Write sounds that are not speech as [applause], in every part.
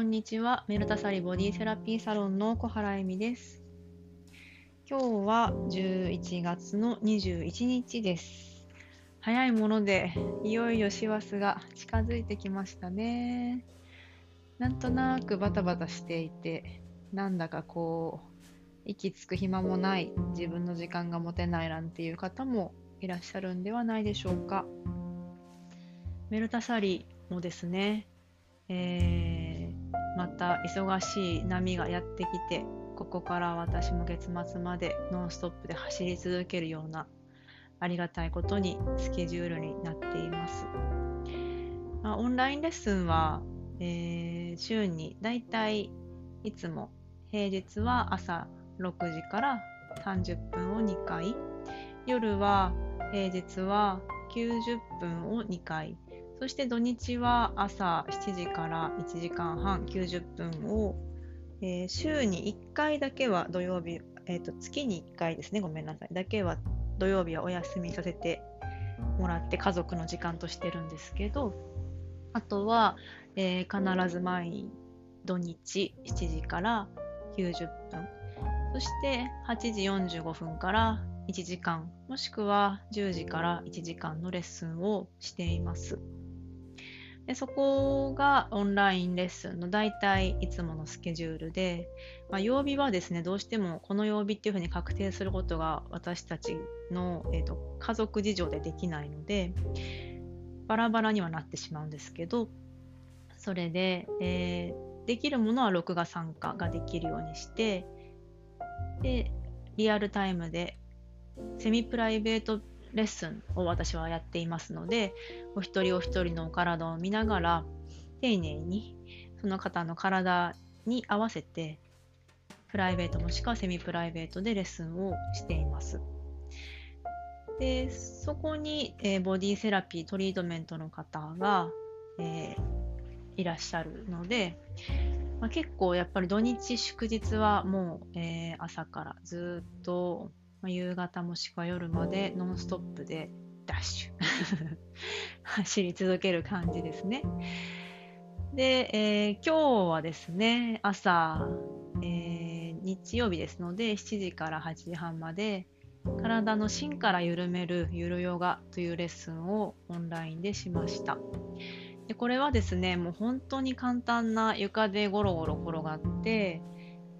こんにちは。メルタサリボディセラピーサロンの小原恵美です。今日は11月の21日です。早いもので、いよいよ師走が近づいてきましたね。なんとなくバタバタしていて、なんだかこう、息つく暇もない、自分の時間が持てないなんていう方もいらっしゃるんではないでしょうか。メルタサリもですね、えーまた忙しい波がやってきてここから私も月末までノンストップで走り続けるようなありがたいことにスケジュールになっています、まあ、オンラインレッスンは、えー週にだいたいいつも平日は朝6時から30分を2回。夜は平日は90分を2回。そして土日は朝7時から1時間半90分を、えー週に1回だけは土曜日、えーと月に1回ですね。ごめんなさい。だけは土曜日はお休みさせてもらって家族の時間としてるんですけどあとは、えー必ず毎土日7時から90分。そして8時45分から1時間もしくは10時から1時間のレッスンをしています。でそこがオンラインレッスンの大体いつものスケジュールで、まあ、曜日はですねどうしてもこの曜日っていうふうに確定することが私たちの、えーと家族事情でできないのでバラバラにはなってしまうんですけどそれで、えーできるものは録画参加ができるようにしてでリアルタイムでセミプライベートレッスンを私はやっていますのでお一人お一人のお体を見ながら丁寧にその方の体に合わせてプライベートもしくはセミプライベートでレッスンをしています。でそこに、えーボディセラピートリートメントの方が、えーいらっしゃるので、まあ、結構やっぱり土日祝日はもう、えー朝からずっと、まあ夕方もしくは夜までノンストップでダッシュ [laughs] 走り続ける感じですね。で、えー今日はですね、朝、えー日曜日ですので、7時から8時半まで、体の芯から緩めるゆるヨガというレッスンをオンラインでしました。でこれはですね、もう本当に簡単な床でゴロゴロ転がって、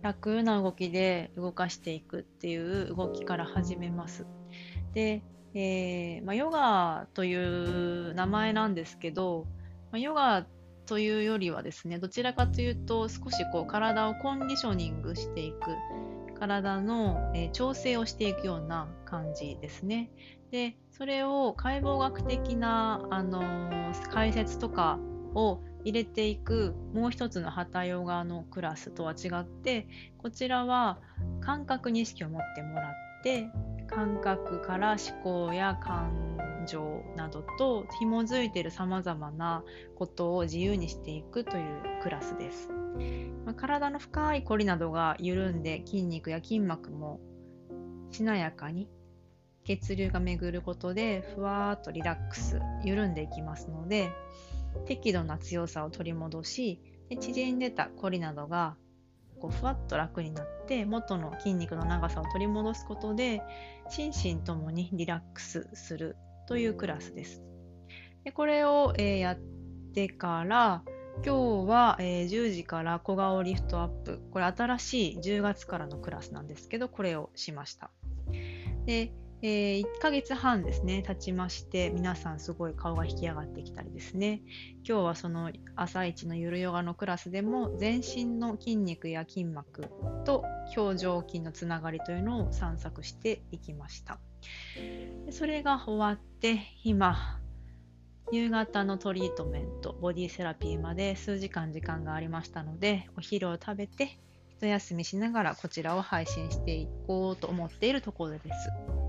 楽な動きで動かしていくっていう動きから始めます。で、えーまあ、ヨガという名前なんですけど、まあ、ヨガというよりはですね、どちらかというと少しこう体をコンディショニングしていく、体の、えー調整をしていくような感じですね。で、それを解剖学的な、あのー解説とかを入れていくもう一つのハタヨガのクラスとは違ってこちらは感覚に意識を持ってもらって感覚から思考や感情などと紐づいているさまざまなことを自由にしていくというクラスです。まあ体の深い凝りなどが緩んで筋肉や筋膜もしなやかに血流が巡ることでふわーっとリラックス緩んでいきますので適度な強さを取り戻しで縮んでた凝りなどがこうふわっと楽になって元の筋肉の長さを取り戻すことで心身ともにリラックスするというクラスです。でこれを、えーやってから今日は、えー10時から小顔リフトアップこれ新しい10月からのクラスなんですけどこれをしました。でえー1ヶ月半ですね、経ちまして、皆さんすごい顔が引き上がってきたりですね、今日はその朝一のゆるヨガのクラスでも、全身の筋肉や筋膜と表情筋のつながりというのを散策していきました。それが終わって、今、夕方のトリートメント、ボディセラピーまで数時間時間がありましたので、お昼を食べて、一休みしながらこちらを配信していこうと思っているところです。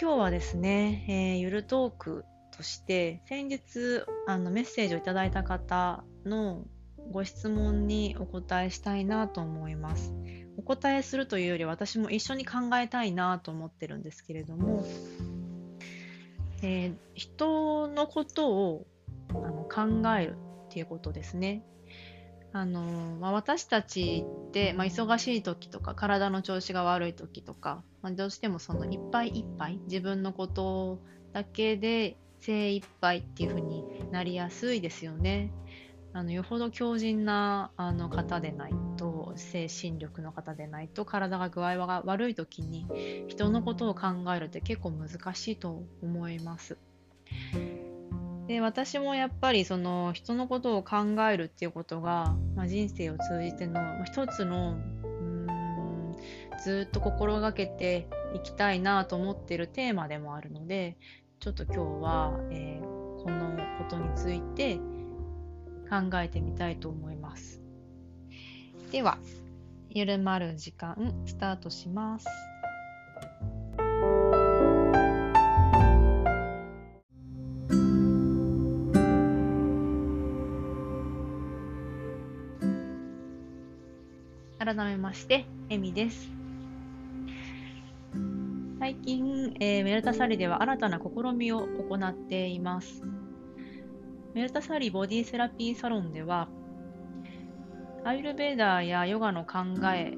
今日はですね、えーゆるトークとして先日あのメッセージをいただいた方のご質問にお答えしたいなと思います。お答えするというより私も一緒に考えたいなと思ってるんですけれども、えー人のことをあの考えるっていうことですね。あのまあ、私たちって、まあ、忙しい時とか体の調子が悪い時とか、まあ、どうしてもそのいっぱいいっぱい自分のことだけで精一杯っていう風になりやすいですよね。あのよほど強靭なあの方でないと精神力の方でないと体が具合が悪い時に人のことを考えるって結構難しいと思います。で私もやっぱりその人のことを考えるっていうことが、まあ、人生を通じての、まあ、一つのうんずっと心がけていきたいなと思ってるテーマでもあるのでちょっと今日は、えー、このことについて考えてみたいと思います。では、緩まる時間スタートします。改めまして、エミです。最近、えー、メルタサリでは新たな試みを行っています。メルタサリボディセラピーサロンでは、アイルベーダーやヨガの考え、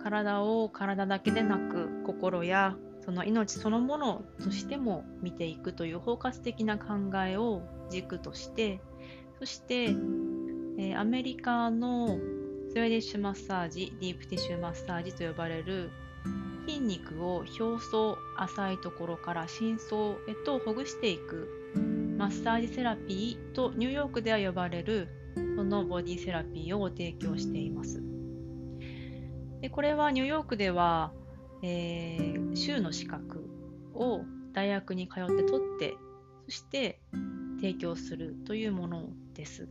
体を体だけでなく心やその命そのものとしても見ていくという包括的な考えを軸としてそして、えー、アメリカのスウェーディッシュマッサージディープティッシュマッサージと呼ばれる筋肉を表層浅いところから深層へとほぐしていくマッサージセラピーとニューヨークでは呼ばれるそのボディセラピーを提供しています。でこれはニューヨークでは、えー、州の資格を大学に通って取ってそして提供するというものです。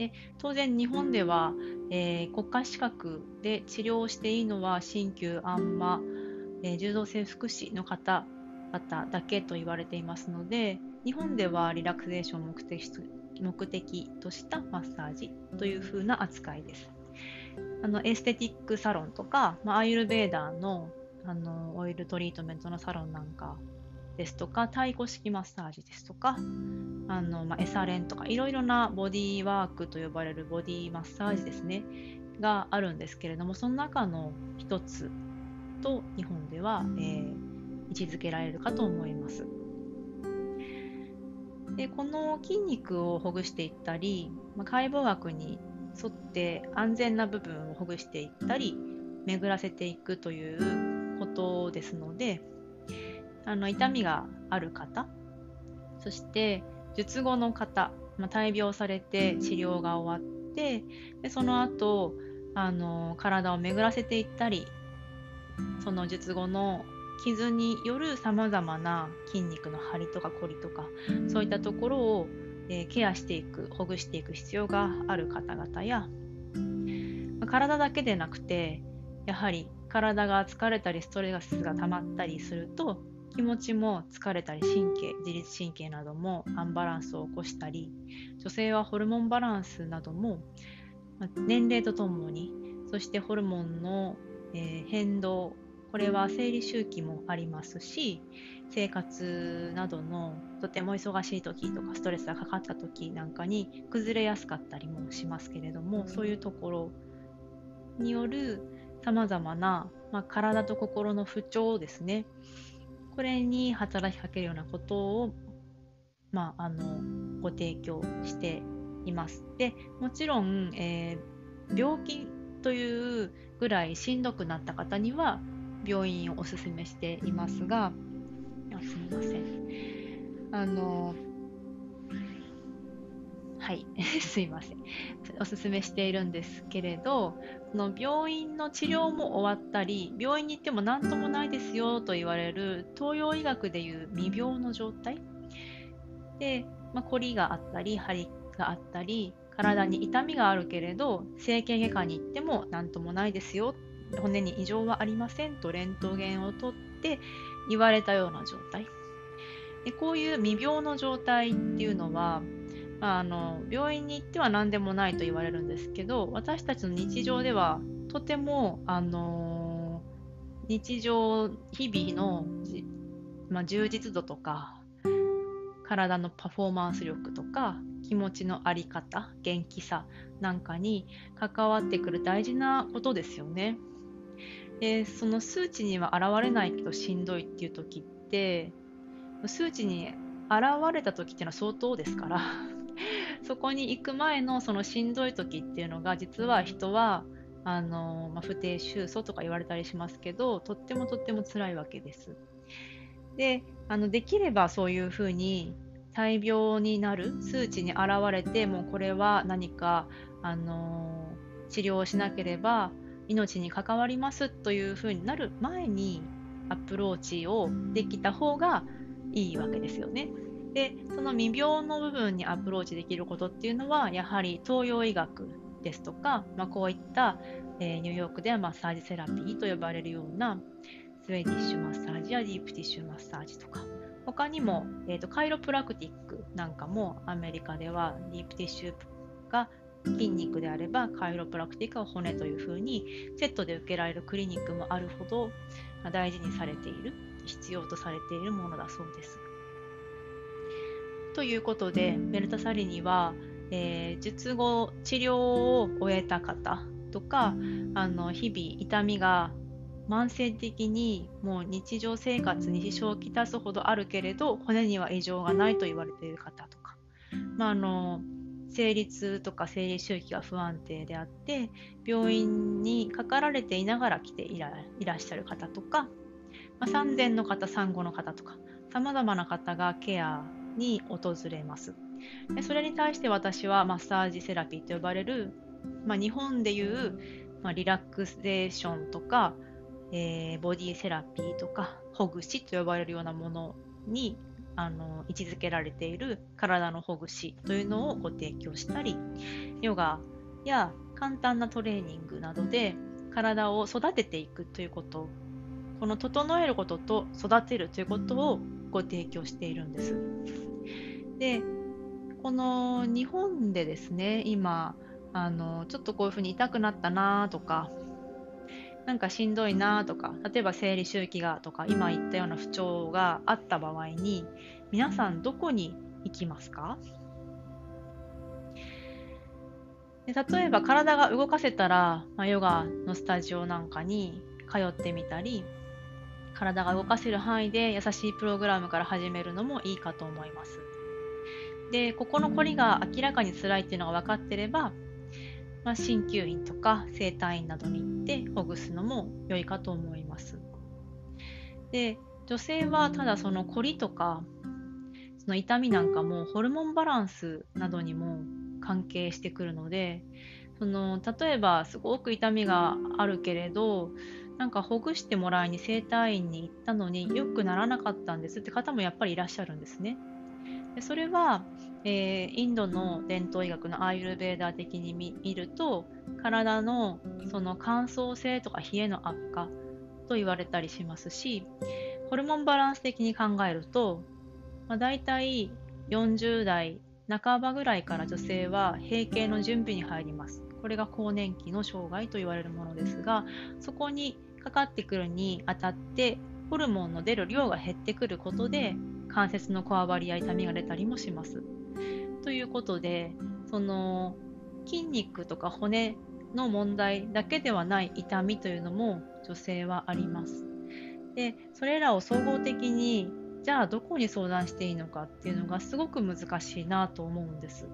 で当然日本では、えー、国家資格で治療していいのは鍼灸あんま、えー、柔道整復師の方々だけと言われていますので日本ではリラクゼーションを目的目的としたマッサージという風な扱いです。あのエステティックサロンとか、まあ、アイルベーダーのあのオイルトリートメントのサロンなんかですとか太鼓式マッサージですとかあの、まあ、エサレンとかいろいろなボディーワークと呼ばれるボディーマッサージですねがあるんですけれどもその中の一つと日本では、えー、位置づけられるかと思います。でこの筋肉をほぐしていったり、まあ、解剖学に沿って安全な部分をほぐしていったり巡らせていくということですのであの痛みがある方。そして術後の方、まあ、大病されて治療が終わってでその後あの体を巡らせていったりその術後の傷によるさまざまな筋肉の張りとか凝りとかそういったところを、えー、ケアしていくほぐしていく必要がある方々や、まあ、体だけでなくてやはり体が疲れたりストレスが溜まったりすると気持ちも疲れたり神経自律神経などもアンバランスを起こしたり女性はホルモンバランスなども年齢とともにそしてホルモンの、えー、変動これは生理周期もありますし生活などのとても忙しい時とかストレスがかかった時なんかに崩れやすかったりもしますけれどもそういうところによるさまざまな、まあ、体と心の不調ですねこれに働きかけるようなことを、まあ、あのご提供しています。でもちろん、えー、病気というぐらいしんどくなった方には病院をおすすめしていますが、あすみません。あの、はい、[laughs] すいません。おすすめしているんですけれど、その病院の治療も終わったり、病院に行っても何ともないですよと言われる東洋医学でいう未病の状態？で、まあ、凝りがあったり、張りがあったり、体に痛みがあるけれど、整形外科に行っても何ともないですよ骨に異常はありませんとレントゲンを取って言われたような状態。でこういう未病の状態っていうのは、あ、の病院に行っては何でもないと言われるんですけど私たちの日常ではとても、あの日常日々の、まあ、充実度とか体のパフォーマンス力とか気持ちの在り方元気さなんかに関わってくる大事なことですよね。でその数値には現れないけどしんどいっていう時って数値に現れた時っていうのは相当ですから [laughs] そこに行く前のそのしんどい時っていうのが実は人はあの、まあ、不定収素とか言われたりしますけどとってもとっても辛いわけです。であのできればそういうふうに大病になる数値に現れてもうこれは何かあの治療をしなければ命に関わりますというふうになる前にアプローチをできた方がいいわけですよね。でその未病の部分にアプローチできることっていうのはやはり東洋医学ですとか、まあ、こういった、えー、ニューヨークではマッサージセラピーと呼ばれるようなスウェーディッシュマッサージやディープティッシュマッサージとか他にも、えーと、カイロプラクティックなんかもアメリカではディープティッシュが筋肉であればカイロプラクティックは骨というふうにセットで受けられるクリニックもあるほど大事にされている必要とされているものだそうです。ということでメルタサリには、えー、術後治療を終えた方とかあの日々痛みが慢性的にもう日常生活に支障をきたすほどあるけれど骨には異常がないと言われている方とか、まあ、あの生理痛とか生理周期が不安定であって病院にかかられていながら来ていらっしゃる方とか、まあ、産前の方産後の方とかさまざまな方がケアに訪れますでそれに対して私はマッサージセラピーと呼ばれる、まあ、日本でいう、まあ、リラクゼーションとかえー、ボディセラピーとかほぐしと呼ばれるようなものにあの位置づけられている体のほぐしというのをご提供したりヨガや簡単なトレーニングなどで体を育てていくということこの整えることと育てるということをご提供しているんです。でこの日本でですね今あのちょっとこういうふうに痛くなったなとかなんかしんどいなとか例えば生理周期がとか今言ったような不調があった場合に皆さんどこに行きますか？で例えば体が動かせたら、まあ、ヨガのスタジオなんかに通ってみたり体が動かせる範囲で優しいプログラムから始めるのもいいかと思います。でここの凝りが明らかに辛いっていうのが分かってればまあ、鍼灸院とか整体院などに行ってほぐすのも良いかと思います。で女性はただその凝りとかその痛みなんかもホルモンバランスなどにも関係してくるのでその例えばすごく痛みがあるけれどなんかほぐしてもらいに整体院に行ったのに良くならなかったんですって方もやっぱりいらっしゃるんですね。でそれはえー、インドの伝統医学のアーユルベーダー的に見ると体のその乾燥性とか冷えの悪化と言われたりしますしホルモンバランス的に考えると、まあ、大体40代半ばぐらいから女性は閉経の準備に入りますこれが更年期の障害と言われるものですがそこにかかってくるにあたってホルモンの出る量が減ってくることで関節のこわばりや痛みが出たりもします。ということでその筋肉とか骨の問題だけではない痛みというのも女性はあります。でそれらを総合的にじゃあどこに相談していいのかっていうのがすごく難しいなと思うんです。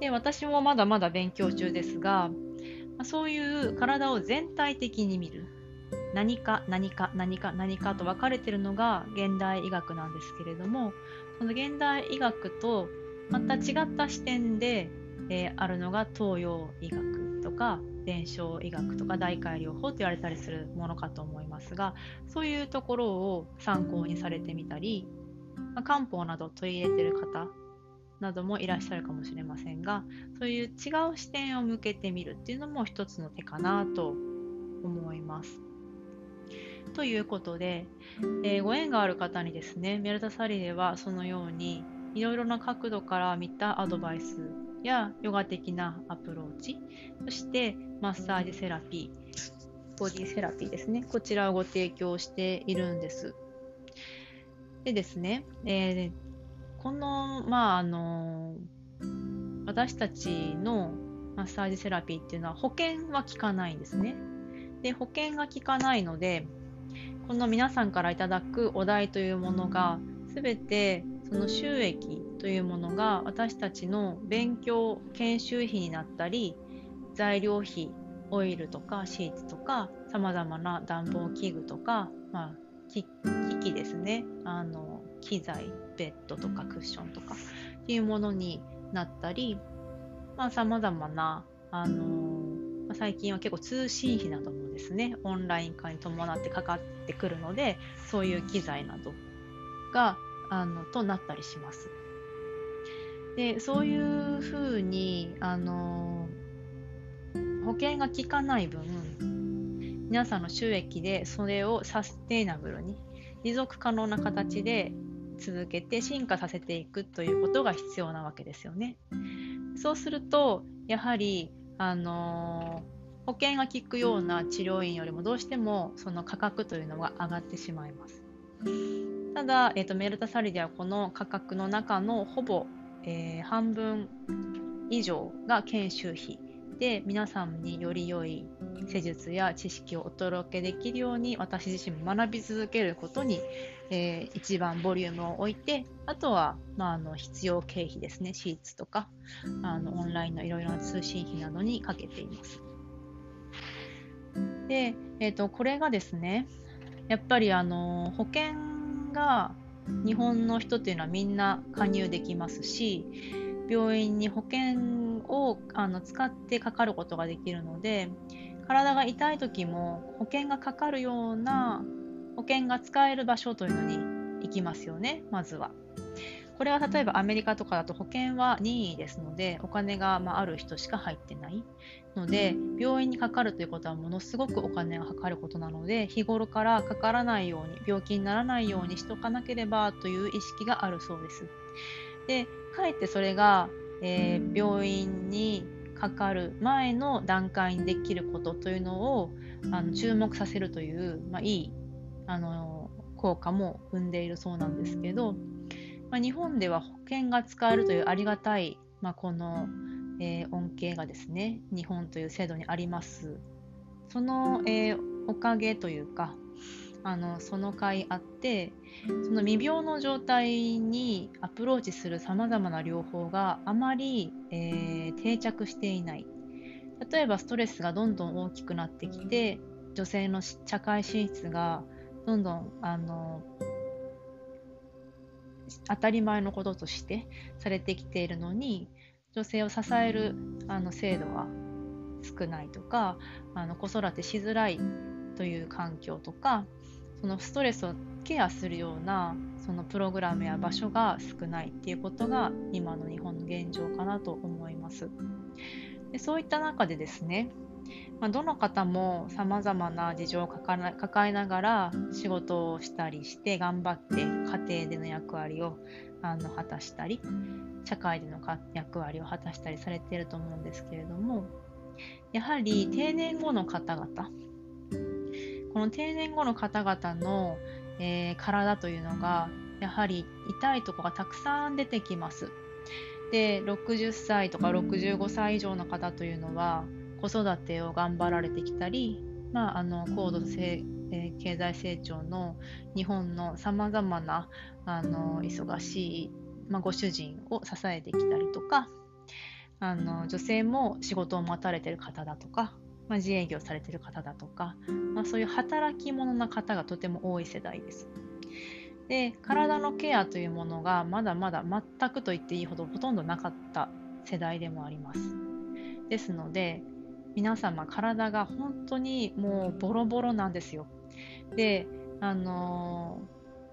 で私もまだまだ勉強中ですがそういう体を全体的に見る。何か何か何か何かと分かれてるのが現代医学なんですけれどもその現代医学とまた違った視点で、えー、あるのが東洋医学とか伝承医学とか大改療法と言われたりするものかと思いますがそういうところを参考にされてみたり、まあ、漢方など取り入れてる方などもいらっしゃるかもしれませんがそういう違う視点を向けてみるっていうのも一つの手かなと思います。ということで、えー、ご縁がある方にですね、メルタサリではそのようにいろいろな角度から見たアドバイスやヨガ的なアプローチ、そしてマッサージセラピー、ボディセラピーですね、こちらをご提供しているんです。でですね、えー、この、まあ、あの、私たちのマッサージセラピーっていうのは保険は効かないんですね。で、保険が効かないので、この皆さんからいただくお題というものが、すべてその収益というものが私たちの勉強、研修費になったり、材料費、オイルとかシーツとか、さまざまな暖房器具とか、まあ、機器ですね。あの、機材、ベッドとかクッションとかっていうものになったり、まあ、様々な、あのー、最近は結構通信費などもですね、オンライン化に伴ってかかってくるので、そういう機材などが、あの、となったりします。で、そういうふうに、あのー、保険が効かない分、皆さんの収益でそれをサステイナブルに持続可能な形で続けて進化させていくということが必要なわけですよね。そうするとやはり、あのー、保険が効くような治療院よりもどうしてもその価格というのが上がってしまいます。ただ、えーと、メルタサリではこの価格の中のほぼ、えー、半分以上が研修費で皆さんにより良い施術や知識をお届けできるように私自身も学び続けることに、えー、一番ボリュームを置いてあとは、まあ、あの必要経費ですねシーツとかあのオンラインのいろいろな通信費などにかけています。で、えーと、これがですねやっぱりあの保険が日本の人っていうのはみんな加入できますし病院に保険をあの使ってかかることができるので体が痛い時も保険がかかるような保険が使える場所というのに行きますよねまずは。これは例えばアメリカとかだと保険は任意ですのでお金がまある人しか入ってないので病院にかかるということはものすごくお金がかかることなので日頃からかからないように病気にならないようにしとかなければという意識があるそうです。でかえってそれがえー、病院にかかる前の段階にできることというのをあの注目させるという、まあ、いいあの効果も生んでいるそうなんですけど、まあ、日本では保険が使えるというありがたい、まあ、この、えー、恩恵がですね日本という制度にあります。その、えー、おかげというかあのその回あってその未病の状態にアプローチするさまざまな療法があまり、えー、定着していない。例えばストレスがどんどん大きくなってきて女性の社会進出がどんどんあの当たり前のこととしてされてきているのに女性を支えるあの制度は少ないとかあの子育てしづらいという環境とかそのストレスをケアするようなそのプログラムや場所が少ないっていうことが今の日本の現状かなと思います。でそういった中でですね、まあ、どの方もさまざまな事情を抱えながら仕事をしたりして頑張って家庭での役割をあの果たしたり社会での役割を果たしたりされていると思うんですけれどもやはり定年後の方々この定年後の方々の、えー、体というのがやはり痛いところがたくさん出てきます。で60歳とか65歳以上の方というのは子育てを頑張られてきたり、まあ、あの高度成、え、経済成長の日本のさまざまなあの忙しい、まあ、ご主人を支えてきたりとかあの女性も仕事を待たれてる方だとかまあ、自営業されてる方だとか、まあ、そういう働き者な方がとても多い世代です。で体のケアというものがまだまだ全くと言っていいほどほとんどなかった世代でもあります。ですので皆様体が本当にもうボロボロなんですよ。であの、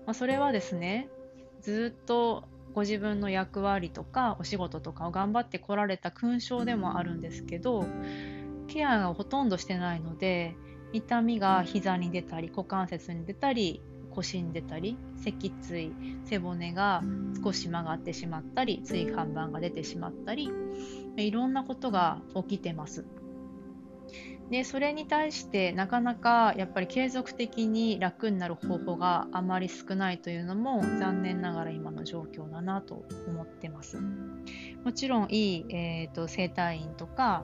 まあ、それはですねずっとご自分の役割とかお仕事とかを頑張ってこられた勲章でもあるんですけどケアがほとんどしてないので痛みが膝に出たり股関節に出たり腰に出たり脊椎背骨が少し曲がってしまったり椎間板が出てしまったりいろんなことが起きてますでそれに対してなかなかやっぱり継続的に楽になる方法があまり少ないというのも残念ながら今の状況だなと思ってます。もちろんいい、えーと、整体院とか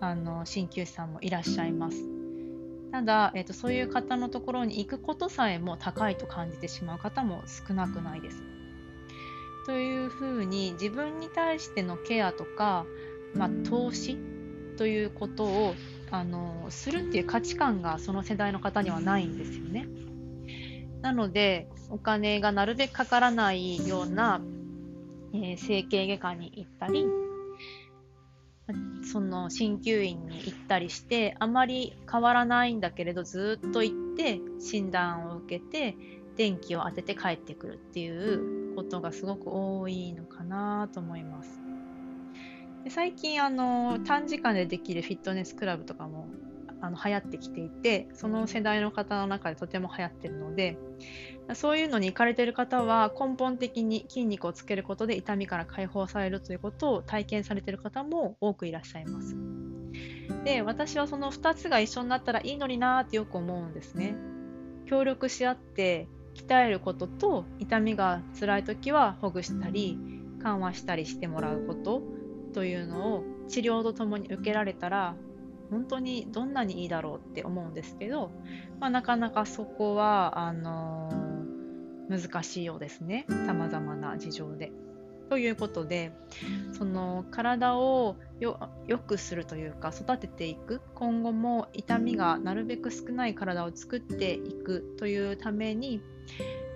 あの鍼灸師さんもいらっしゃいます。ただ、えーとそういう方のところに行くことさえも高いと感じてしまう方も少なくないです。というふうに自分に対してのケアとか、まあ、投資ということをあのするっていう価値観がその世代の方にはないんですよね。なのでお金がなるべくかからないような、えー、整形外科に行ったりその鍼灸院に行ったりしてあまり変わらないんだけれどずっと行って診断を受けて電気を当てて帰ってくるっていうことがすごく多いのかなと思います。で最近あの短時間でできるフィットネスクラブとかもあの流行ってきていてその世代の方の中でとても流行ってるのでそういうのに行かれてる方は根本的に筋肉をつけることで痛みから解放されるということを体験されてる方も多くいらっしゃいます。で私はその2つが一緒になったらいいのになーってよく思うんですね。協力し合って鍛えることと痛みが辛い時はほぐしたり緩和したりしてもらうこと。というのを治療とともに受けられたら本当にどんなにいいだろうって思うんですけど、まあ、なかなかそこはあのー、難しいようですねさまざまな事情で。ということでその体をよくするというか育てていく今後も痛みがなるべく少ない体を作っていくというために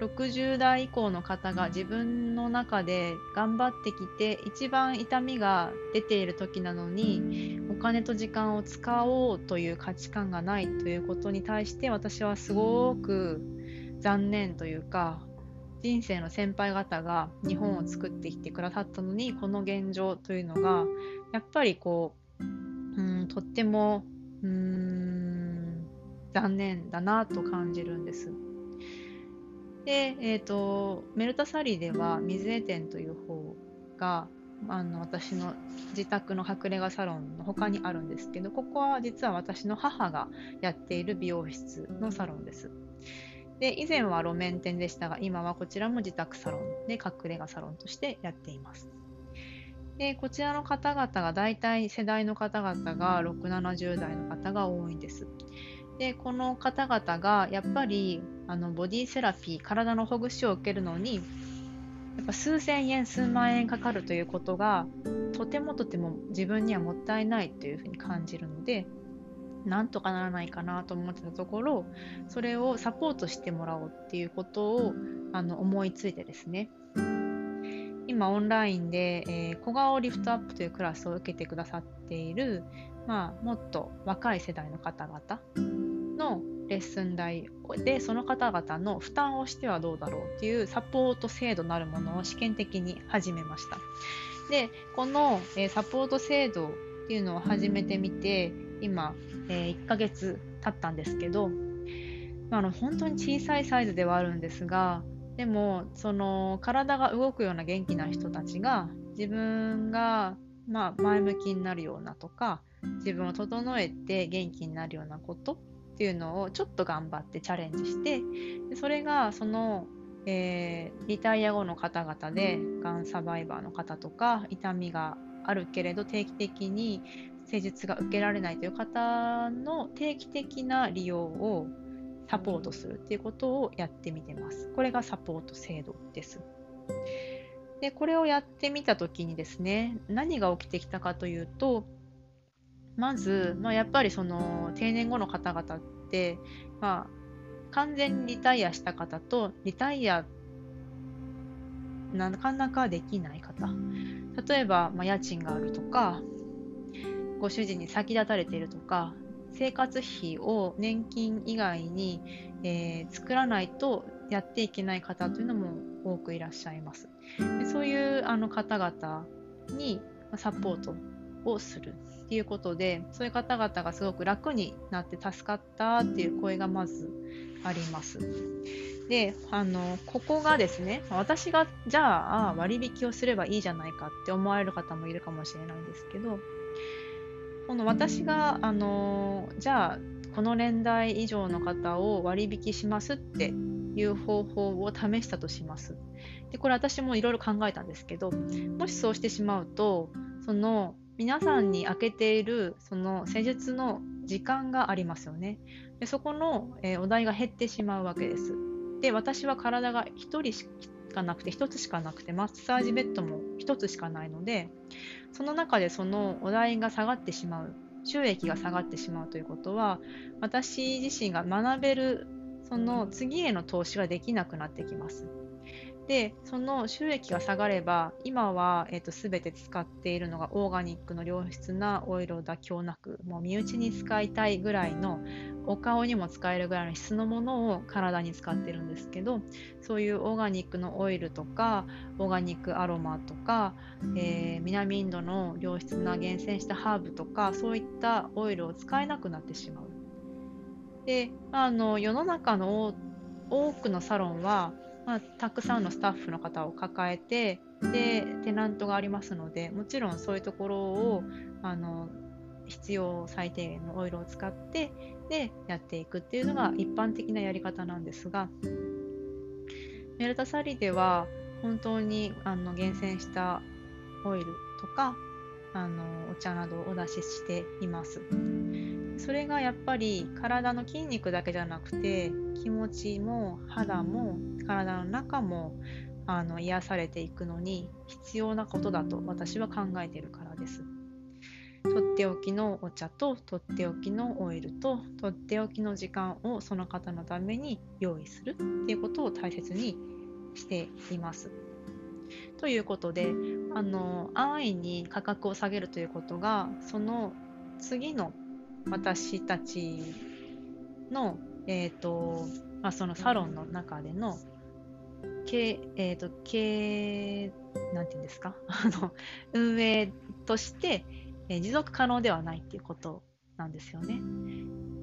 60代以降の方が自分の中で頑張ってきて一番痛みが出ている時なのにお金と時間を使おうという価値観がないということに対して私はすごく残念というか人生の先輩方が日本を作ってきてくださったのにこの現状というのがやっぱりこううんとってもうん残念だなと感じるんです。で、えーと、メルタサリーでは水江店という方があの私の自宅の隠れ家サロンの他にあるんですけどここは実は私の母がやっている美容室のサロンです。で以前は路面店でしたが今はこちらも自宅サロンで隠れ家サロンとしてやっています。でこちらの方々が大体世代の方々が6、70代の方が多いんです。でこの方々がやっぱりあのボディセラピー体のほぐしを受けるのにやっぱ数千円数万円かかるということがとてもとても自分にはもったいないというふうに感じるのでなんとかならないかなと思ってたところそれをサポートしてもらおうっていうことをあの思いついてですね。今オンラインで、えー、小顔リフトアップというクラスを受けてくださっている、まあ、もっと若い世代の方々のレッスン代でその方々の負担をしてはどうだろうっていうサポート制度なるものを試験的に始めました。で、この、え、サポート制度っていうのを始めてみて、今、え、1ヶ月経ったんですけど、あの本当に小さいサイズではあるんですが、でもその体が動くような元気な人たちが自分が、まあ、前向きになるようなとか自分を整えて元気になるようなことっていうのをちょっと頑張ってチャレンジしてそれがその、えー、リタイア後の方々でがんサバイバーの方とか痛みがあるけれど定期的に施術が受けられないという方の定期的な利用をサポートするっていうことをやってみてます。これがサポート制度です。でこれをやってみた時にですね何が起きてきたかというとまず、まあ、やっぱりその定年後の方々って、まあ、完全にリタイアした方とリタイアなかなかできない方例えば、まあ、家賃があるとかご主人に先立たれているとか生活費を年金以外に、えー、作らないとやっていけない方というのも多くいらっしゃいます。でそういうあの方々にサポートをするっていうことでそういう方々がすごく楽になって助かったっていう声がまずあります。であのここがですね私がじゃあ割引をすればいいじゃないかって思われる方もいるかもしれないんですけどこの私が、あのじゃあこの年代以上の方を割引しますっていう方法を試したとします。でこれ私もいろいろ考えたんですけどもしそうしてしまうとその皆さんに開けているその施術の時間がありますよね。でそこの、えー、お題が減ってしまうわけです。で私は体が1人しかなくて1つしかなくてマッサージベッドも1つしかないのでその中でそのお題が下がってしまう収益が下がってしまうということは私自身が学べるその次への投資ができなくなってきます。でその収益が下がれば今は、えーと、全て使っているのがオーガニックの良質なオイルを妥協なくもう身内に使いたいぐらいのお顔にも使えるぐらいの質のものを体に使ってるんですけどそういうオーガニックのオイルとかオーガニックアロマとか、えー、南インドの良質な厳選したハーブとかそういったオイルを使えなくなってしまう。であの世の中の多くのサロンはまあ、たくさんのスタッフの方を抱えてでテナントがありますのでもちろんそういうところをあの必要最低限のオイルを使ってでやっていくっていうのが一般的なやり方なんですがメルタサリでは本当にあの厳選したオイルとかあのお茶などをお出ししています。それがやっぱり体の筋肉だけじゃなくて気持ちも肌も体の中もあの癒されていくのに必要なことだと私は考えているからです。とっておきのお茶ととっておきのオイルととっておきの時間をその方のために用意するっていうことを大切にしています。ということであの安易に価格を下げるということがその次の私たちの、えーとまあ、そのサロンの中での経、えーと、経なんていうんですか？[laughs] あの運営として、えー、持続可能ではないっていうことなんですよね。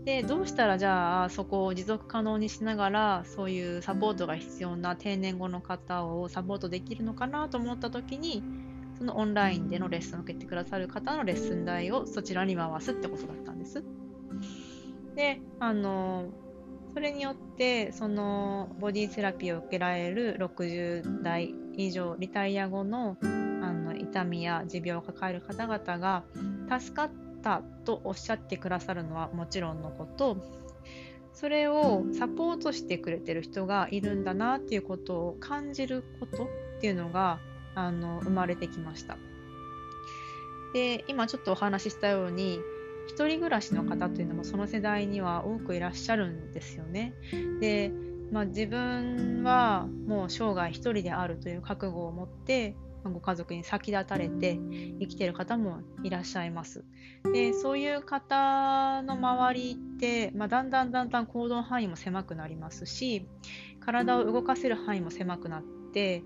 でどうしたらじゃあそこを持続可能にしながらそういうサポートが必要な定年後の方をサポートできるのかなと思った時にそのオンラインでのレッスンを受けてくださる方のレッスン代をそちらに回すってことだったんです。であのそれによってそのボディセラピーを受けられる60代以上リタイア後のあの痛みや持病を抱える方々が助かったとおっしゃってくださるのはもちろんのことそれをサポートしてくれてる人がいるんだなっていうことを感じることっていうのがあの生まれてきました。で今ちょっとお話ししたように一人暮らしの方というのもその世代には多くいらっしゃるんですよね。で、まあ、自分はもう生涯一人であるという覚悟を持ってご家族に先立たれて生きてる方もいらっしゃいます。でそういう方の周りって、まあ、だんだんだんだん行動範囲も狭くなりますし体を動かせる範囲も狭くなって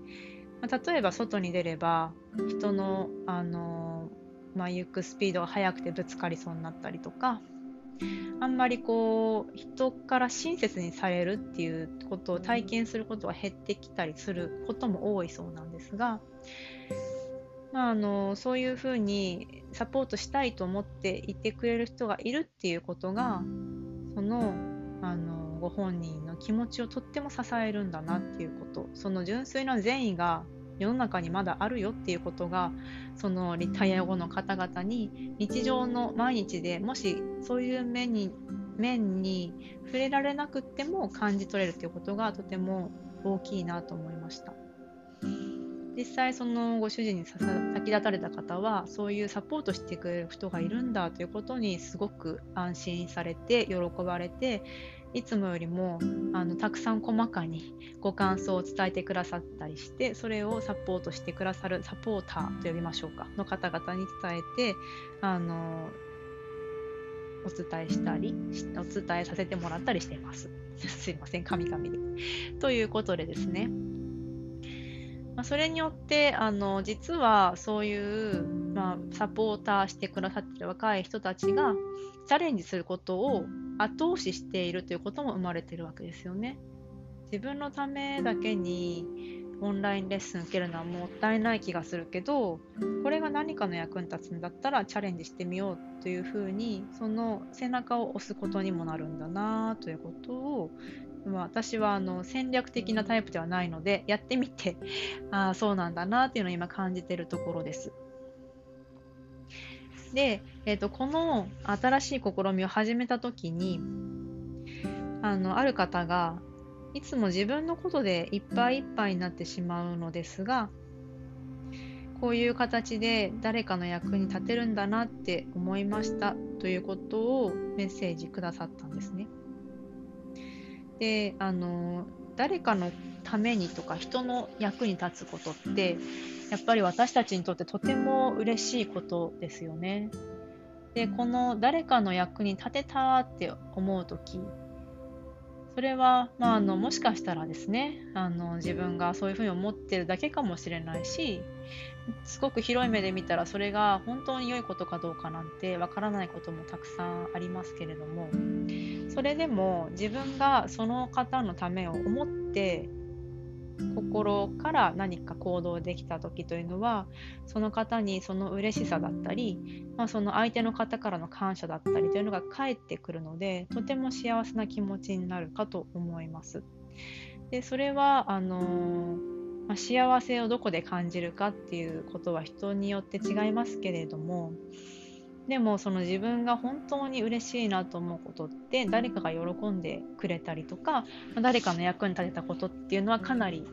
まあ、例えば外に出れば人の、あのまあ、行くスピードが速くてぶつかりそうになったりとかあんまりこう人から親切にされるっていうことを体験することが減ってきたりすることも多いそうなんですが、まあ、あのそういうふうにサポートしたいと思っていてくれる人がいるっていうことがそのあのご本人の気持ちをとっても支えるんだなっていうことその純粋な善意が世の中にまだあるよっていうことがそのリタイア後の方々に日常の毎日でもしそういう面に面に触れられなくっても感じ取れるっていうことがとても大きいなと思いました。実際そのご主人に先立たれた方はそういうサポートしてくれる人がいるんだということにすごく安心されて喜ばれていつもよりもあのたくさん細かにご感想を伝えてくださったりしてそれをサポートしてくださるサポーターと呼びましょうかの方々に伝えてあのお伝えしたりお伝えさせてもらったりしています。[laughs] すいません、神々で。ということでですね、まあ、それによってあの実はそういう、まあ、サポーターしてくださってる若い人たちがチャレンジすることを後押ししているということも生まれてるわけですよね。自分のためだけにオンラインレッスン受けるのはもったいない気がするけどこれが何かの役に立つんだったらチャレンジしてみようというふうにその背中を押すことにもなるんだなということを、まあ、私はあの戦略的なタイプではないのでやってみてああそうなんだなっていうのを今感じてるところです。で、えーと、この新しい試みを始めた時にあのある方がいつも自分のことでいっぱいいっぱいになってしまうのですがこういう形で誰かの役に立てるんだなって思いましたということをメッセージくださったんですね。であの誰かのためにとか人の役に立つことってやっぱり私たちにとってとても嬉しいことですよね。でこの誰かの役に立てたって思う時それは、まあ、あのもしかしたらですねあの自分がそういうふうに思ってるだけかもしれないしすごく広い目で見たらそれが本当に良いことかどうかなんてわからないこともたくさんありますけれどもそれでも自分がその方のためを思って心から何か行動できた時というのはその方にその嬉しさだったり、まあ、その相手の方からの感謝だったりというのが返ってくるのでとても幸せな気持ちになるかと思います。でそれはあの、ま、幸せをどこで感じるかっていうことは人によって違いますけれどもでもその自分が本当に嬉しいなと思うことって誰かが喜んでくれたりとか誰かの役に立てたことっていうのはかなり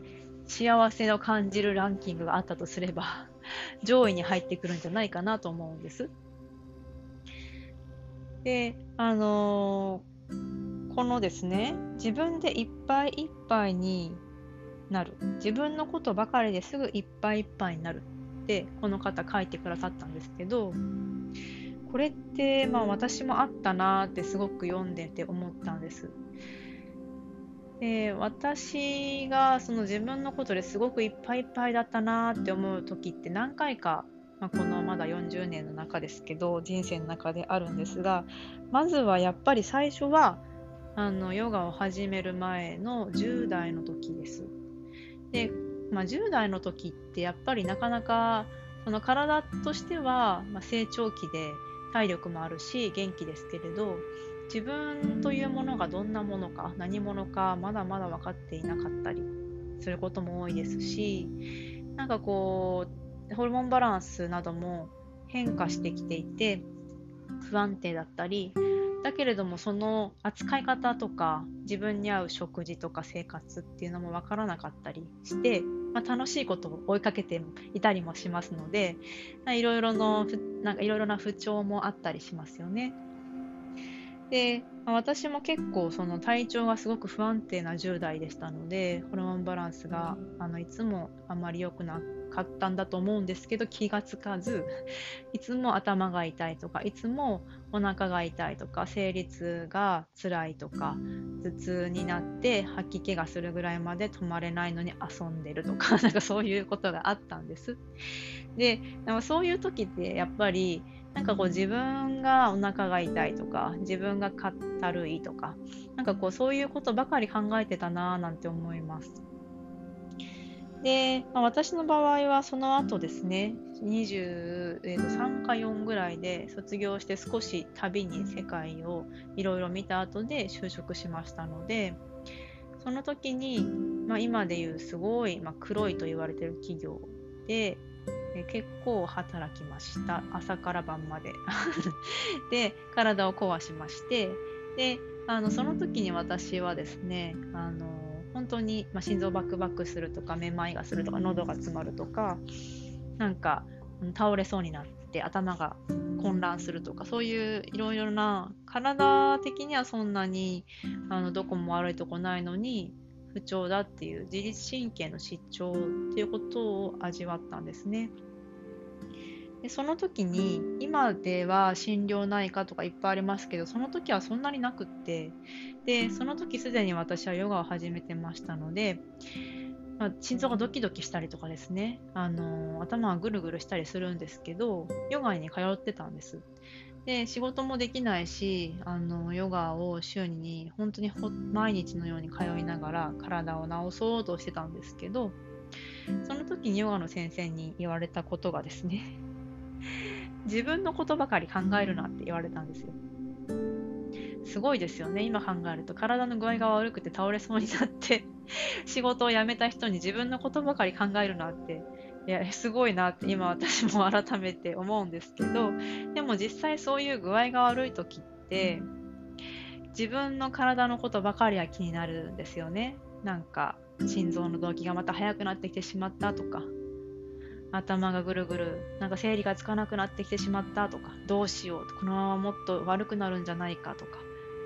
幸せを感じるランキングがあったとすれば [laughs] 上位に入ってくるんじゃないかなと思うんです。であのー、このですね自分でいっぱいいっぱいになる自分のことばかりですぐいっぱいいっぱいになるってこの方書いてくださったんですけどこれって、まあ、私もあったなってすごく読んでて思ったんです。で私がその自分のことですごくいっぱいいっぱいだったなって思う時って何回か、まあ、このまだ40年の中ですけど人生の中であるんですがまずはやっぱり最初はあのヨガを始める前の10代の時です。で、まあ、10代の時ってやっぱりなかなかその体としては、成長期で体力もあるし元気ですけれど自分というものがどんなものか何者かまだまだ分かっていなかったりすることも多いですしなんかこうホルモンバランスなども変化してきていて不安定だったりだけれどもその扱い方とか自分に合う食事とか生活っていうのも分からなかったりして、まあ、楽しいことを追いかけていたりもしますのでいろいろのなんかいろいろな不調もあったりしますよね。で、ま、私も結構その体調がすごく不安定な10代でしたのでホルモンバランスがあのいつもあまり良くなかったんだと思うんですけど気がつかずいつも頭が痛いとかいつもお腹が痛いとか生理痛が辛いとか頭痛になって吐き気がするぐらいまで止まれないのに遊んでるとか [laughs] なんかそういうことがあったんです。でそういう時ってやっぱりなんかこう自分がお腹が痛いとか自分がかったるいとかなんかこうそういうことばかり考えてたなぁなんて思います。で、まあ、私の場合はその後ですね、23、えー、か4ぐらいで卒業して少し旅に世界をいろいろ見た後で就職しましたので、その時に、まあ、今でいうすごい、まあ、黒いと言われてる企業で、え結構働きました。朝から晩まで。[laughs] で、体を壊しまして、で、あのその時に私はですね、あの本当に、まあ、心臓バクバクするとかめまいがするとか喉が詰まるとかなんか倒れそうになって頭が混乱するとかそういういろいろな体的にはそんなにあのどこも悪いとこないのに不調だっていう自律神経の失調っていうことを味わったんですね。でその時に今では心療内科とかいっぱいありますけどその時はそんなになくってでその時すでに私はヨガを始めてましたので、まあ、心臓がドキドキしたりとかですねあの頭がぐるぐるしたりするんですけどヨガに通ってたんですで仕事もできないしあのヨガを週に本当に毎日のように通いながら体を治そうとしてたんですけどその時にヨガの先生に言われたことがですね自分のことばかり考えるなって言われたんですよ。すごいですよね、今考えると。体の具合が悪くて倒れそうになって [laughs] 仕事を辞めた人に自分のことばかり考えるなって、いや、すごいなって今私も改めて思うんですけど、でも実際そういう具合が悪い時って、自分の体のことばかりは気になるんですよね。なんか、心臓の動悸がまた速くなってきてしまったとか、頭がぐるぐる、なんか整理がつかなくなってきてしまったとか、どうしようと、このままもっと悪くなるんじゃないかとか、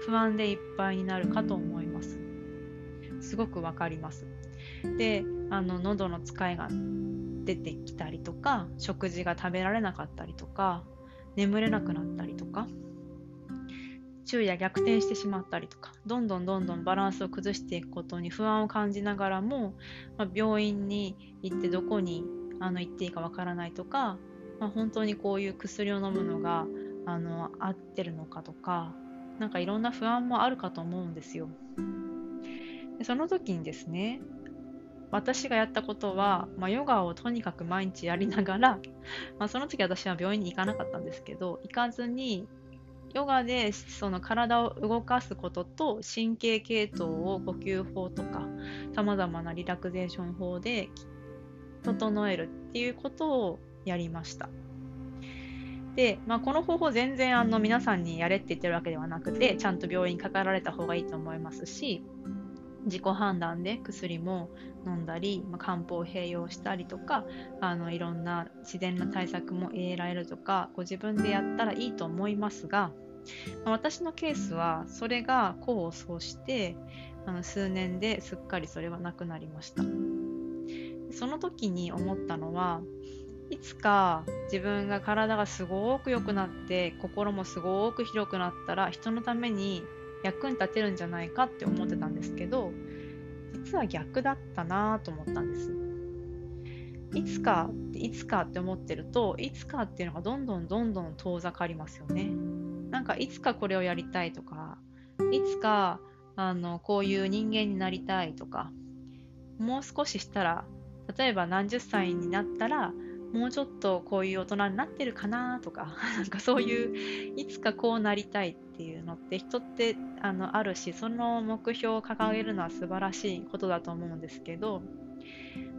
不安でいっぱいになるかと思います。すごくわかります。で、あの、喉の使いが出てきたりとか、食事が食べられなかったりとか、眠れなくなったりとか、昼夜逆転してしまったりとか、どんどんどんどんバランスを崩していくことに不安を感じながらも、まあ、病院に行ってどこにあの行っていいかわからないとか、まあ、本当にこういう薬を飲むのがあの合ってるのかとかなんかいろんな不安もあるかと思うんですよでその時にですね私がやったことは、まあ、ヨガをとにかく毎日やりながら、まあ、その時私は病院に行かなかったんですけど行かずにヨガでその体を動かすことと神経系統を呼吸法とかさまざまなリラクゼーション法で整えるっていうことをやりました。で、まあ、この方法全然あの皆さんにやれって言ってるわけではなくてちゃんと病院にかかられた方がいいと思いますし自己判断で薬も飲んだり、まあ、漢方を併用したりとかあのいろんな自然な対策も得られるとかご自分でやったらいいと思いますが、まあ、私のケースはそれが功を奏してあの数年ですっかりそれはなくなりました。その時に思ったのはいつか自分が体がすごく良くなって心もすごく広くなったら人のために役に立てるんじゃないかって思ってたんですけど実は逆だったなと思ったんです。いつかいつかって思ってるといつかっていうのがどんどんどんどん遠ざかりますよね。なんかいつかこれをやりたいとかいつかあのこういう人間になりたいとかもう少ししたら例えば何十歳になったらもうちょっとこういう大人になってるかなとか [laughs] なんかそういういつかこうなりたいっていうのって人ってあのあるしその目標を掲げるのは素晴らしいことだと思うんですけど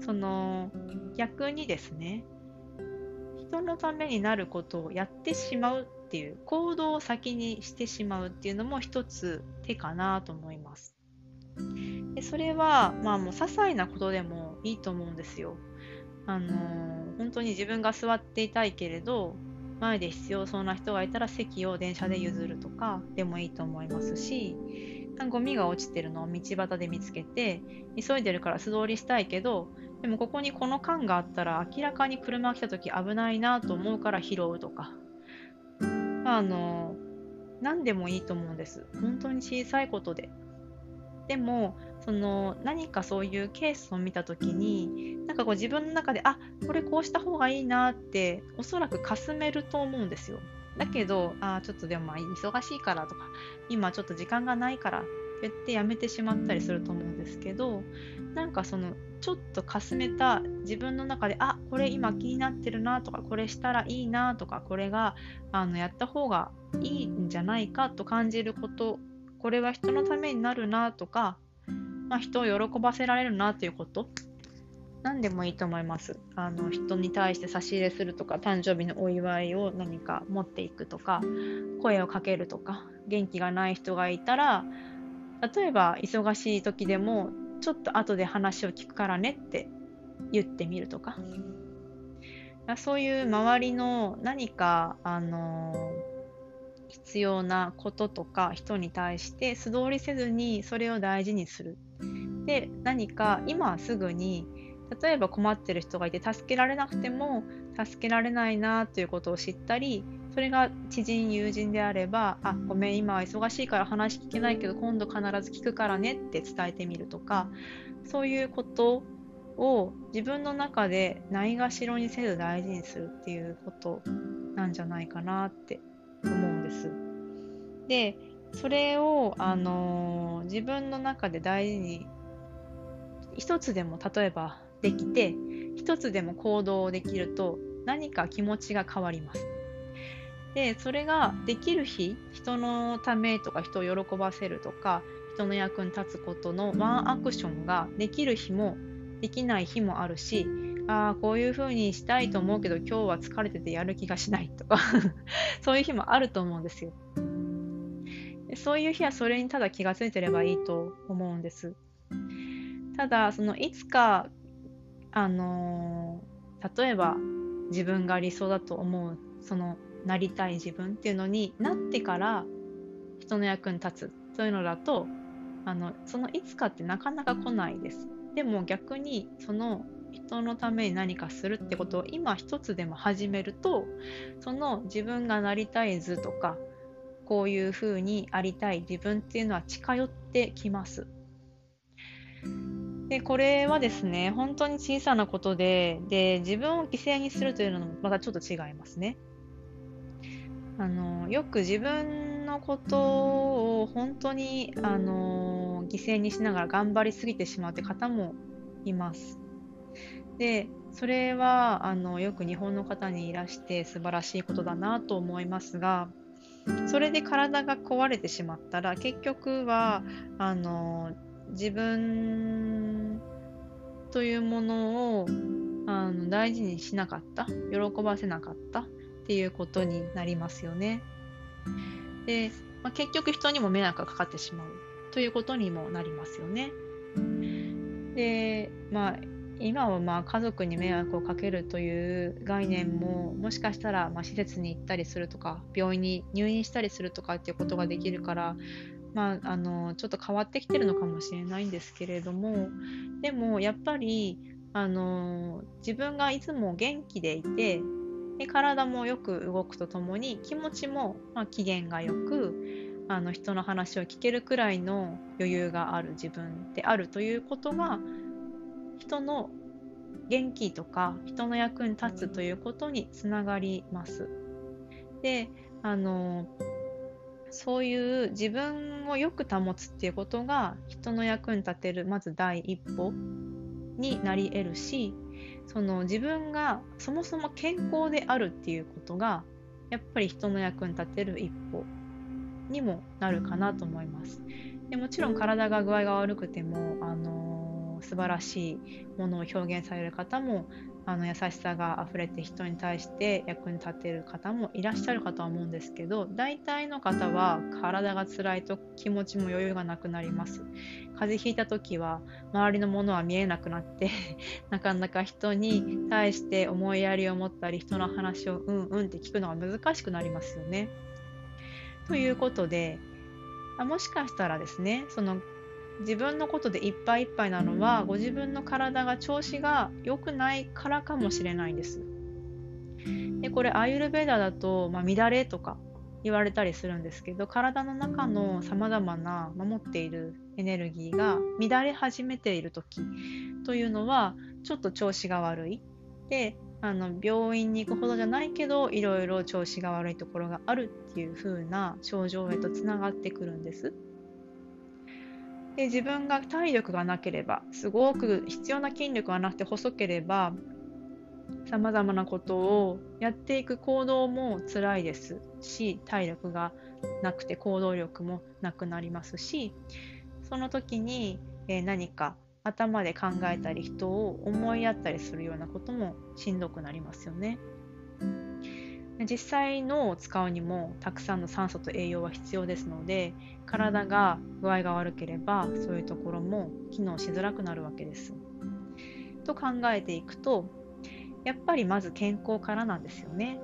その逆にですね人のためになることをやってしまうっていう行動を先にしてしまうっていうのも一つ手かなと思います。でそれはまあもう些細なことでもいいと思うんですよ。あのー、本当に自分が座っていたいけれど前で必要そうな人がいたら席を電車で譲るとかでもいいと思いますしゴミが落ちてるのを道端で見つけて急いでるから素通りしたいけどでもここにこの缶があったら明らかに車来た時危ないなと思うから拾うとか。あの何でもいいと思うんです。本当に小さいことで。でもその何かそういうケースを見た時になんかこう自分の中であこれこうした方がいいなっておそらくかすめると思うんですよ。だけどあちょっとでもまあ忙しいからとか今ちょっと時間がないからって言ってやめてしまったりすると思うんですけどなんかそのちょっとかすめた自分の中であこれ今気になってるなとかこれしたらいいなとかこれがあのやった方がいいんじゃないかと感じることこれは人のためになるなとか、まあ、人を喜ばせられるなということ？何でもいいと思います。あの人に対して差し入れするとか、誕生日のお祝いを何か持っていくとか、声をかけるとか、元気がない人がいたら、例えば忙しい時でも、ちょっと後で話を聞くからねって言ってみるとか、そういう周りの何か、あの必要なこととか人に対して素通りせずにそれを大事にする。で何か今すぐに例えば困ってる人がいて助けられなくても助けられないなということを知ったりそれが知人友人であればあごめん今は忙しいから話聞けないけど今度必ず聞くからねって伝えてみるとかそういうことを自分の中でないがしろにせず大事にするっていうことなんじゃないかなって思うんです。でそれを、あのー、自分の中で大事に一つでも例えばできて一つでも行動できると何か気持ちが変わります。でそれができる日人のためとか人を喜ばせるとか人の役に立つことのワンアクションができる日もできない日もあるしああこういう風にしたいと思うけど今日は疲れててやる気がしないとか [laughs] そういう日もあると思うんですよ。そういう日はそれにただ気がついてればいいと思うんです。ただそのいつかあのー、例えば自分が理想だと思うそのなりたい自分っていうのになってから人の役に立つというのだとあのそのいつかってなかなか来ないです。でも逆にその人のために何かするってことを今一つでも始めるとその自分がなりたい図とかこういうふうにありたい自分っていうのは近寄ってきます。でこれはですね本当に小さなことでで自分を犠牲にするというのもまたちょっと違いますね。あのよく自分のことを本当にあの犠牲にしながら頑張りすぎてしまうって方もいます。でそれはあのよく日本の方にいらして素晴らしいことだなと思いますがそれで体が壊れてしまったら結局はあの自分というものをあの大事にしなかった喜ばせなかったっていうことになりますよね。で、まあ、結局人にも迷惑がかかってしまうということにもなりますよね。で、まあ今はまあ家族に迷惑をかけるという概念ももしかしたらま施設に行ったりするとか病院に入院したりするとかっていうことができるから、まあ、あのちょっと変わってきてるのかもしれないんですけれどもでもやっぱりあの自分がいつも元気でいてで体もよく動くとともに気持ちも、まあ、機嫌がよくあの人の話を聞けるくらいの余裕がある自分であるということが人の元気とか人の役に立つということにつながります。であのそういう自分をよく保つっていうことが人の役に立てるまず第一歩になり得るしその自分がそもそも健康であるっていうことがやっぱり人の役に立てる一歩にもなるかなと思います。でもちろん体が具合が悪くてもあの素晴らしいものを表現される方もあの優しさがあふれて人に対して役に立てる方もいらっしゃるかとは思うんですけど大体の方は体が辛いと気持ちも余裕がなくなります。風邪ひいた時は周りのものは見えなくなって [laughs] なかなか人に対して思いやりを持ったり人の話をうんうんって聞くのが難しくなりますよね。ということでもしかしたらですねその自分のことでいっぱいいっぱいなのはご自分の体が調子が良くないからかもしれないんです。でこれアーユルベーダだと、まあ、乱れとか言われたりするんですけど体の中のさまざまな守っているエネルギーが乱れ始めている時というのはちょっと調子が悪い。であの病院に行くほどじゃないけどいろいろ調子が悪いところがあるっていう風な症状へとつながってくるんです。で自分が体力がなければすごく必要な筋力がなくて細ければさまざまなことをやっていく行動も辛いですし体力がなくて行動力もなくなりますしその時に、え何か頭で考えたり人を思いやったりするようなこともしんどくなりますよね。実際脳を使うにもたくさんの酸素と栄養は必要ですので体が具合が悪ければそういうところも機能しづらくなるわけです。と考えていくとやっぱりまず健康からなんですよね。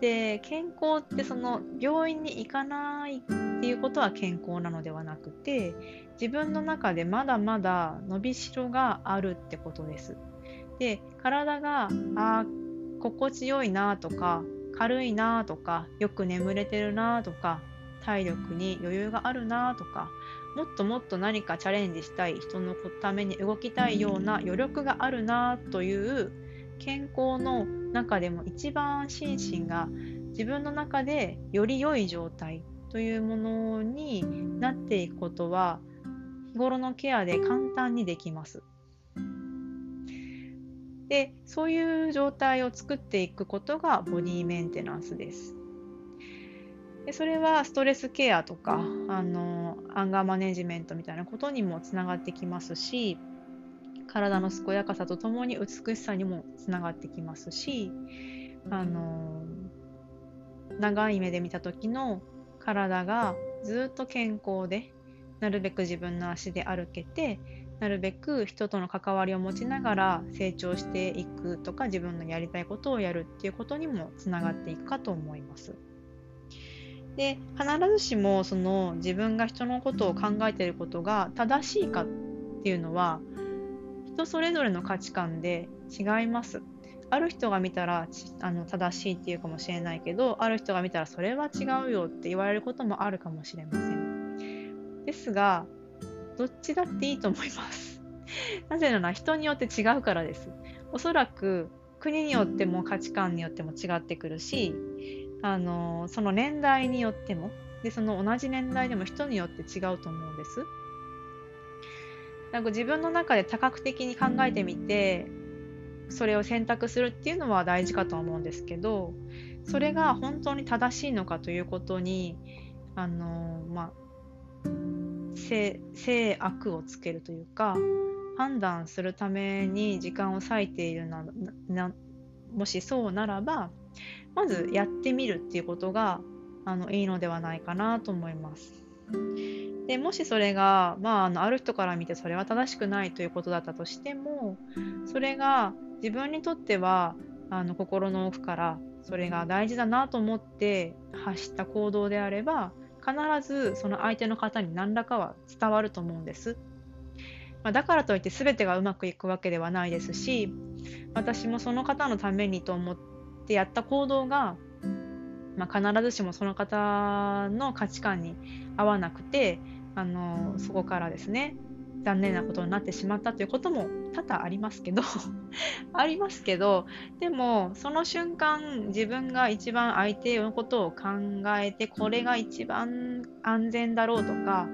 で健康ってその病院に行かないっていうことは健康なのではなくて自分の中でまだまだ伸びしろがあるってことです。で体があ心地よいなとか軽いなとかよく眠れてるなとか体力に余裕があるなとかもっともっと何かチャレンジしたい人のために動きたいような余力があるなという健康の中でも一番心身が自分の中でより良い状態というものになっていくことは日頃のケアで簡単にできます。でそういう状態を作っていくことがボディメンテナンスです。でそれはストレスケアとかあのアンガーマネジメントみたいなことにもつながってきますし体の健やかさとともに美しさにもつながってきますしあの長い目で見た時の体がずっと健康でなるべく自分の足で歩けてなるべく人との関わりを持ちながら成長していくとか自分のやりたいことをやるっていうことにもつながっていくかと思います。で必ずしもその自分が人のことを考えていることが正しいかっていうのは人それぞれの価値観で違います。ある人が見たらあの正しいっていうかもしれないけどある人が見たらそれは違うよって言われることもあるかもしれません。ですがどっちだっていいと思います。[laughs] なぜなら人によって違うからです。おそらく国によっても価値観によっても違ってくるし、あのその年代によってもでその同じ年代でも人によって違うと思うんです。なんか自分の中で多角的に考えてみてそれを選択するっていうのは大事かと思うんですけどそれが本当に正しいのかということにあのまあ性悪をつけるというか判断するために時間を割いているななもしそうならばまずやってみるっていうことがあのいいのではないかなと思います。でもしそれが、まあ、あのある人から見てそれは正しくないということだったとしてもそれが自分にとってはあの心の奥からそれが大事だなと思って発した行動であれば必ずその相手の方に何らかは伝わると思うんです。まあ、だからといって全てがうまくいくわけではないですし私もその方のためにと思ってやった行動が、まあ、必ずしもその方の価値観に合わなくてあのそこからですね残念なことになってしまったということも多々ありますけど [laughs] ありますけどでもその瞬間自分が一番相手のことを考えてこれが一番安全だろうとか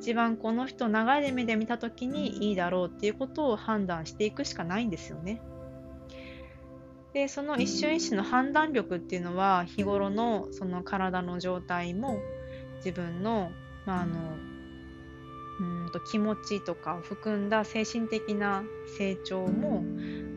一番この人長い目で見た時にいいだろうっていうことを判断していくしかないんですよね。でその一瞬一瞬の判断力っていうのは日頃のその体の状態も自分の,、まあ、あのうんと気持ちとかを含んだ精神的な成長も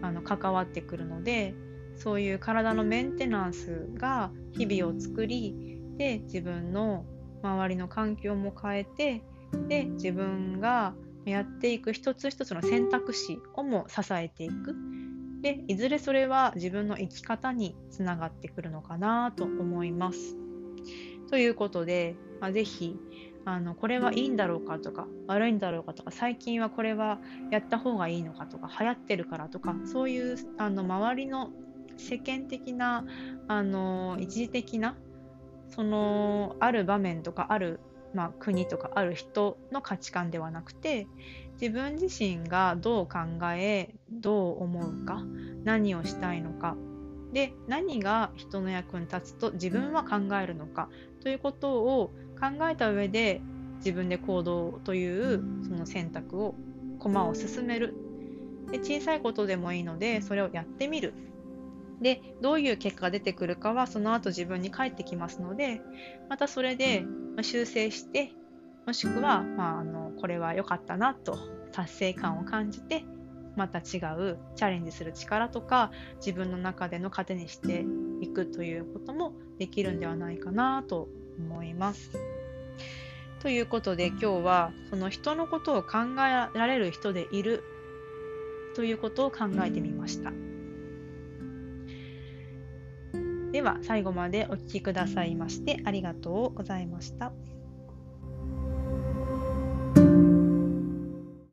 あの関わってくるのでそういう体のメンテナンスが日々を作りで自分の周りの環境も変えてで自分がやっていく一つ一つの選択肢をも支えていくでいずれそれは自分の生き方につながってくるのかなと思います。ということで、まあ、ぜひあのこれはいいんだろうかとか悪いんだろうかとか最近はこれはやった方がいいのかとか流行ってるからとかそういうあの周りの世間的なあの一時的なそのある場面とかある、まあ、国とかある人の価値観ではなくて自分自身がどう考えどう思うか何をしたいのかで何が人の役に立つと自分は考えるのかということを考えた上で自分で行動というその選択を駒を進める。で小さいことでもいいのでそれをやってみる。でどういう結果が出てくるかはその後自分に返ってきますのでまたそれで修正してもしくは、まあ、あのこれは良かったなと達成感を感じてまた違うチャレンジする力とか自分の中での糧にしていくということもできるんではないかなと思います。ということで今日はその人のことを考えられる人でいるということを考えてみました。では最後までお聴きくださいましてありがとうございました。